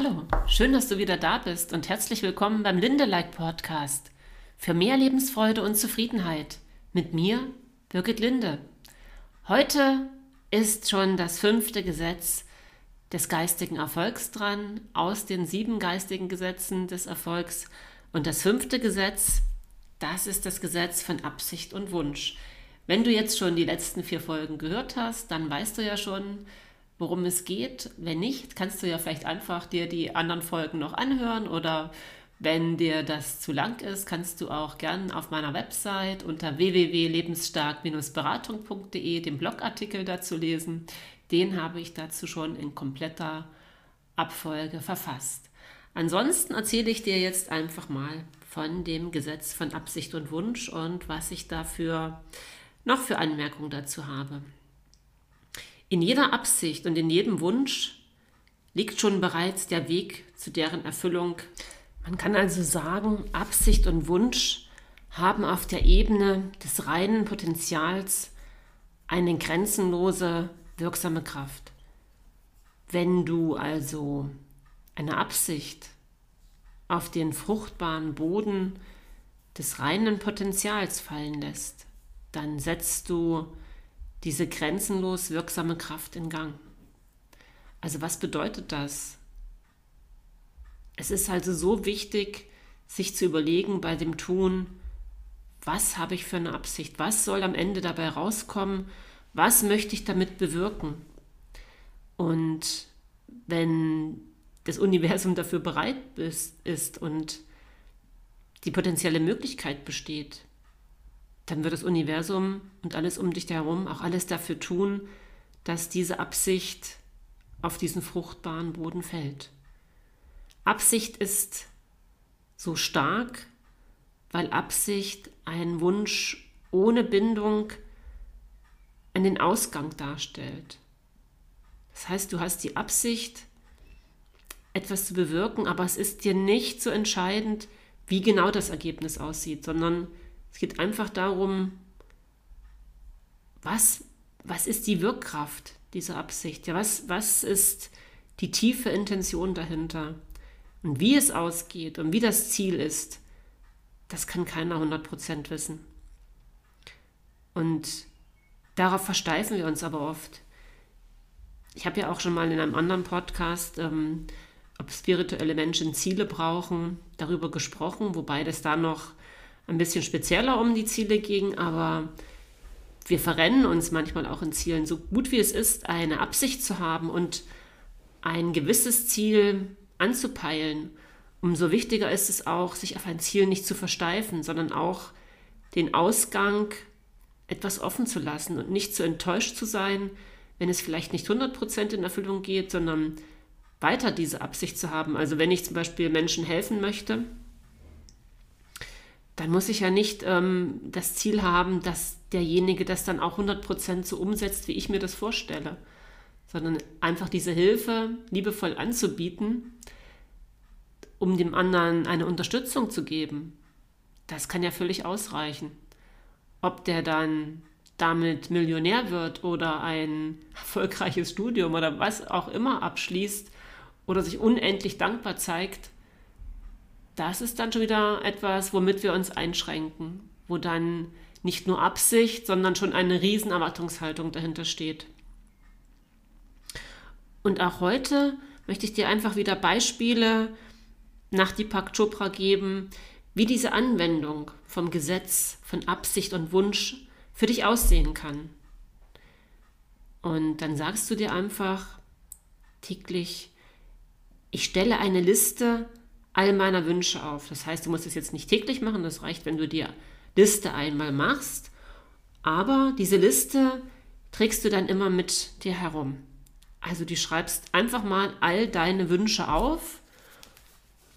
Hallo, schön, dass du wieder da bist und herzlich willkommen beim Linde-like Podcast für mehr Lebensfreude und Zufriedenheit mit mir, Birgit Linde. Heute ist schon das fünfte Gesetz des geistigen Erfolgs dran, aus den sieben geistigen Gesetzen des Erfolgs. Und das fünfte Gesetz, das ist das Gesetz von Absicht und Wunsch. Wenn du jetzt schon die letzten vier Folgen gehört hast, dann weißt du ja schon, worum es geht. Wenn nicht, kannst du ja vielleicht einfach dir die anderen Folgen noch anhören oder wenn dir das zu lang ist, kannst du auch gern auf meiner Website unter www.lebensstark-beratung.de den Blogartikel dazu lesen. Den habe ich dazu schon in kompletter Abfolge verfasst. Ansonsten erzähle ich dir jetzt einfach mal von dem Gesetz von Absicht und Wunsch und was ich dafür noch für Anmerkungen dazu habe. In jeder Absicht und in jedem Wunsch liegt schon bereits der Weg zu deren Erfüllung. Man kann also sagen, Absicht und Wunsch haben auf der Ebene des reinen Potenzials eine grenzenlose, wirksame Kraft. Wenn du also eine Absicht auf den fruchtbaren Boden des reinen Potenzials fallen lässt, dann setzt du diese grenzenlos wirksame Kraft in Gang. Also was bedeutet das? Es ist also so wichtig, sich zu überlegen bei dem Tun, was habe ich für eine Absicht? Was soll am Ende dabei rauskommen? Was möchte ich damit bewirken? Und wenn das Universum dafür bereit ist und die potenzielle Möglichkeit besteht, dann wird das Universum und alles um dich herum auch alles dafür tun, dass diese Absicht auf diesen fruchtbaren Boden fällt. Absicht ist so stark, weil Absicht einen Wunsch ohne Bindung an den Ausgang darstellt. Das heißt, du hast die Absicht, etwas zu bewirken, aber es ist dir nicht so entscheidend, wie genau das Ergebnis aussieht, sondern es geht einfach darum, was, was ist die Wirkkraft dieser Absicht? Ja, was, was ist die tiefe Intention dahinter? Und wie es ausgeht und wie das Ziel ist, das kann keiner 100% wissen. Und darauf versteifen wir uns aber oft. Ich habe ja auch schon mal in einem anderen Podcast, ähm, ob spirituelle Menschen Ziele brauchen, darüber gesprochen, wobei das da noch ein bisschen spezieller um die Ziele ging, aber wir verrennen uns manchmal auch in Zielen. So gut wie es ist, eine Absicht zu haben und ein gewisses Ziel anzupeilen, umso wichtiger ist es auch, sich auf ein Ziel nicht zu versteifen, sondern auch den Ausgang etwas offen zu lassen und nicht zu enttäuscht zu sein, wenn es vielleicht nicht 100% in Erfüllung geht, sondern weiter diese Absicht zu haben. Also wenn ich zum Beispiel Menschen helfen möchte, dann muss ich ja nicht ähm, das Ziel haben, dass derjenige das dann auch 100% so umsetzt, wie ich mir das vorstelle, sondern einfach diese Hilfe liebevoll anzubieten, um dem anderen eine Unterstützung zu geben. Das kann ja völlig ausreichen. Ob der dann damit Millionär wird oder ein erfolgreiches Studium oder was auch immer abschließt oder sich unendlich dankbar zeigt, das ist dann schon wieder etwas, womit wir uns einschränken, wo dann nicht nur Absicht, sondern schon eine riesen Erwartungshaltung dahinter steht. Und auch heute möchte ich dir einfach wieder Beispiele nach Deepak Chopra geben, wie diese Anwendung vom Gesetz von Absicht und Wunsch für dich aussehen kann. Und dann sagst du dir einfach täglich, ich stelle eine Liste all meiner Wünsche auf. Das heißt, du musst es jetzt nicht täglich machen, das reicht, wenn du dir Liste einmal machst. Aber diese Liste trägst du dann immer mit dir herum. Also du schreibst einfach mal all deine Wünsche auf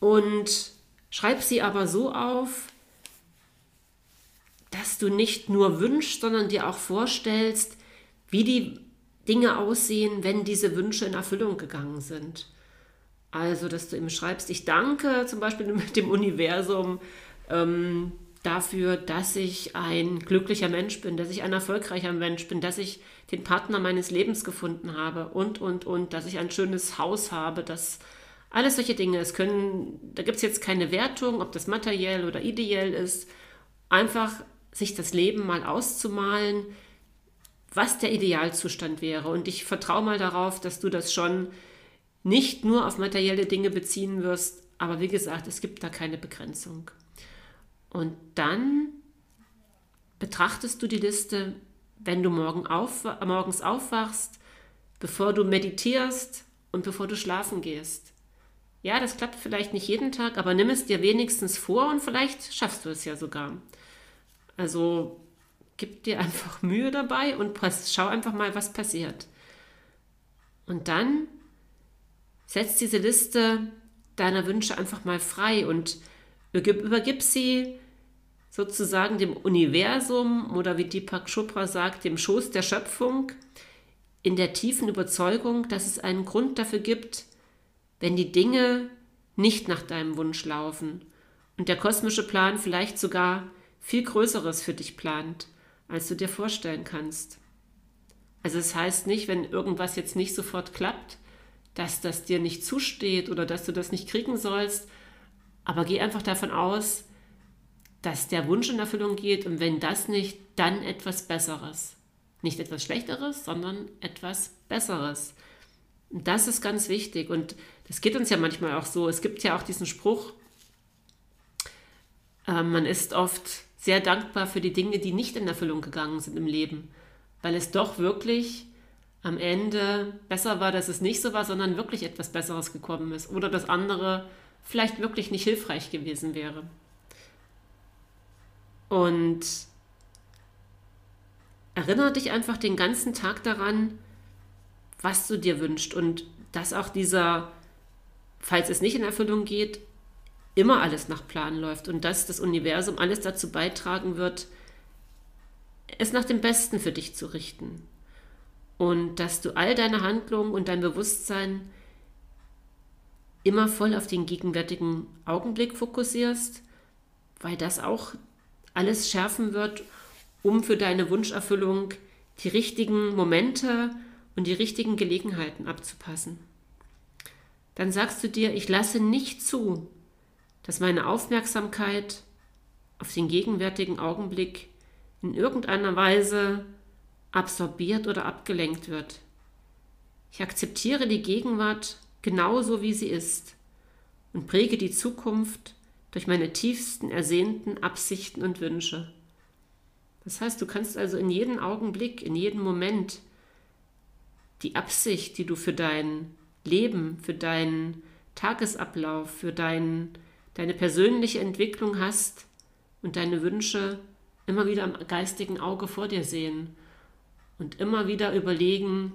und schreib sie aber so auf, dass du nicht nur wünschst, sondern dir auch vorstellst, wie die Dinge aussehen, wenn diese Wünsche in Erfüllung gegangen sind. Also, dass du ihm schreibst, ich danke zum Beispiel dem Universum ähm, dafür, dass ich ein glücklicher Mensch bin, dass ich ein erfolgreicher Mensch bin, dass ich den Partner meines Lebens gefunden habe und, und, und, dass ich ein schönes Haus habe, das Alles solche Dinge. Es können, da gibt es jetzt keine Wertung, ob das materiell oder ideell ist. Einfach sich das Leben mal auszumalen, was der Idealzustand wäre. Und ich vertraue mal darauf, dass du das schon nicht nur auf materielle Dinge beziehen wirst, aber wie gesagt, es gibt da keine Begrenzung. Und dann betrachtest du die Liste, wenn du morgen auf, morgens aufwachst, bevor du meditierst und bevor du schlafen gehst. Ja, das klappt vielleicht nicht jeden Tag, aber nimm es dir wenigstens vor und vielleicht schaffst du es ja sogar. Also gib dir einfach Mühe dabei und schau einfach mal, was passiert. Und dann setz diese Liste deiner Wünsche einfach mal frei und übergib sie sozusagen dem Universum oder wie Deepak Chopra sagt, dem Schoß der Schöpfung, in der tiefen Überzeugung, dass es einen Grund dafür gibt, wenn die Dinge nicht nach deinem Wunsch laufen und der kosmische Plan vielleicht sogar viel Größeres für dich plant, als du dir vorstellen kannst. Also es das heißt nicht, wenn irgendwas jetzt nicht sofort klappt, dass das dir nicht zusteht oder dass du das nicht kriegen sollst, aber geh einfach davon aus, dass der Wunsch in Erfüllung geht und wenn das nicht, dann etwas Besseres. Nicht etwas Schlechteres, sondern etwas Besseres. Und das ist ganz wichtig und das geht uns ja manchmal auch so. Es gibt ja auch diesen Spruch, äh, man ist oft sehr dankbar für die Dinge, die nicht in Erfüllung gegangen sind im Leben, weil es doch wirklich am Ende besser war, dass es nicht so war, sondern wirklich etwas Besseres gekommen ist oder das andere vielleicht wirklich nicht hilfreich gewesen wäre. Und erinnere dich einfach den ganzen Tag daran, was du dir wünschst und dass auch dieser, falls es nicht in Erfüllung geht, immer alles nach Plan läuft und dass das Universum alles dazu beitragen wird, es nach dem Besten für dich zu richten. Und dass du all deine Handlungen und dein Bewusstsein immer voll auf den gegenwärtigen Augenblick fokussierst, weil das auch alles schärfen wird, um für deine Wunscherfüllung die richtigen Momente und die richtigen Gelegenheiten abzupassen. Dann sagst du dir, ich lasse nicht zu, dass meine Aufmerksamkeit auf den gegenwärtigen Augenblick in irgendeiner Weise absorbiert oder abgelenkt wird. Ich akzeptiere die Gegenwart genauso wie sie ist und präge die Zukunft durch meine tiefsten ersehnten Absichten und Wünsche. Das heißt, du kannst also in jedem Augenblick, in jedem Moment die Absicht, die du für dein Leben, für deinen Tagesablauf, für deinen deine persönliche Entwicklung hast und deine Wünsche immer wieder am geistigen Auge vor dir sehen und immer wieder überlegen,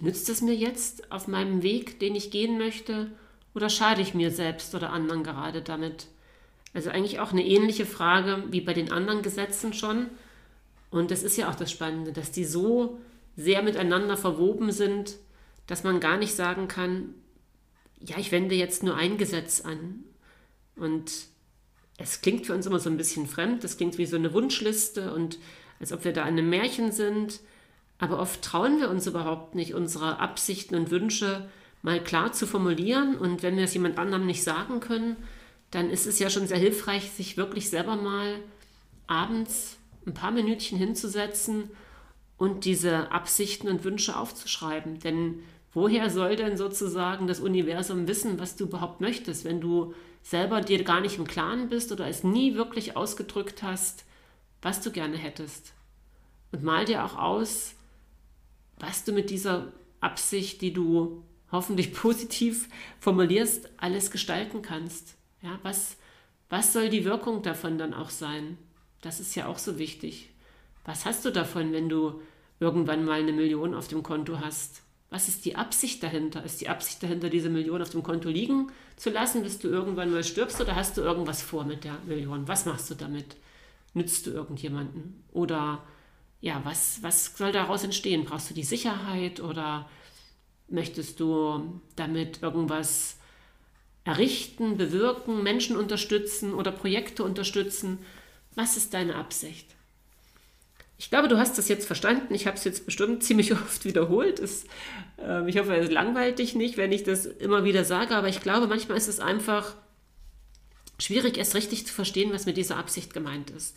nützt es mir jetzt auf meinem Weg, den ich gehen möchte, oder schade ich mir selbst oder anderen gerade damit? Also eigentlich auch eine ähnliche Frage wie bei den anderen Gesetzen schon. Und das ist ja auch das Spannende, dass die so sehr miteinander verwoben sind, dass man gar nicht sagen kann, ja, ich wende jetzt nur ein Gesetz an. Und es klingt für uns immer so ein bisschen fremd, das klingt wie so eine Wunschliste und als ob wir da in einem Märchen sind. Aber oft trauen wir uns überhaupt nicht, unsere Absichten und Wünsche mal klar zu formulieren. Und wenn wir es jemand anderem nicht sagen können, dann ist es ja schon sehr hilfreich, sich wirklich selber mal abends ein paar Minütchen hinzusetzen und diese Absichten und Wünsche aufzuschreiben. Denn Woher soll denn sozusagen das Universum wissen, was du überhaupt möchtest, wenn du selber dir gar nicht im Klaren bist oder es nie wirklich ausgedrückt hast, was du gerne hättest? Und mal dir auch aus, was du mit dieser Absicht, die du hoffentlich positiv formulierst, alles gestalten kannst. Ja, was, was soll die Wirkung davon dann auch sein? Das ist ja auch so wichtig. Was hast du davon, wenn du irgendwann mal eine Million auf dem Konto hast? Was ist die Absicht dahinter? Ist die Absicht dahinter, diese Million auf dem Konto liegen zu lassen, bis du irgendwann mal stirbst oder hast du irgendwas vor mit der Million? Was machst du damit? Nützt du irgendjemanden? Oder ja, was, was soll daraus entstehen? Brauchst du die Sicherheit oder möchtest du damit irgendwas errichten, bewirken, Menschen unterstützen oder Projekte unterstützen? Was ist deine Absicht? Ich glaube, du hast das jetzt verstanden. Ich habe es jetzt bestimmt ziemlich oft wiederholt. Es, äh, ich hoffe, es langweilt dich nicht, wenn ich das immer wieder sage, aber ich glaube, manchmal ist es einfach schwierig, erst richtig zu verstehen, was mit dieser Absicht gemeint ist.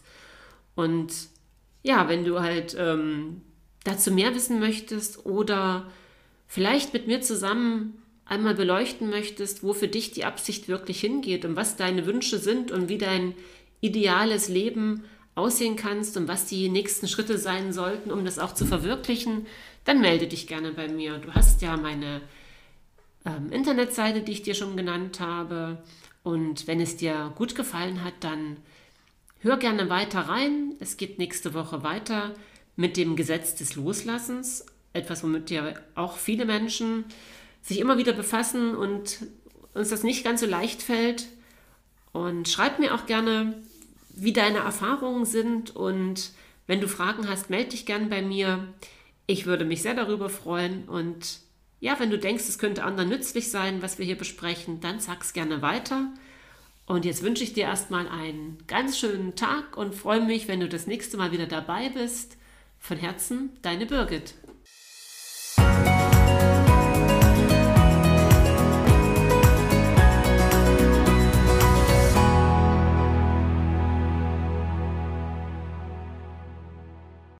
Und ja, wenn du halt ähm, dazu mehr wissen möchtest oder vielleicht mit mir zusammen einmal beleuchten möchtest, wo für dich die Absicht wirklich hingeht und was deine Wünsche sind und wie dein ideales Leben aussehen kannst und was die nächsten Schritte sein sollten, um das auch zu verwirklichen, dann melde dich gerne bei mir. Du hast ja meine ähm, Internetseite, die ich dir schon genannt habe. Und wenn es dir gut gefallen hat, dann hör gerne weiter rein. Es geht nächste Woche weiter mit dem Gesetz des Loslassens. Etwas, womit ja auch viele Menschen sich immer wieder befassen und uns das nicht ganz so leicht fällt. Und schreib mir auch gerne, wie deine Erfahrungen sind und wenn du Fragen hast, melde dich gern bei mir. Ich würde mich sehr darüber freuen und ja, wenn du denkst, es könnte anderen nützlich sein, was wir hier besprechen, dann sag's gerne weiter. Und jetzt wünsche ich dir erstmal einen ganz schönen Tag und freue mich, wenn du das nächste Mal wieder dabei bist. Von Herzen, deine Birgit.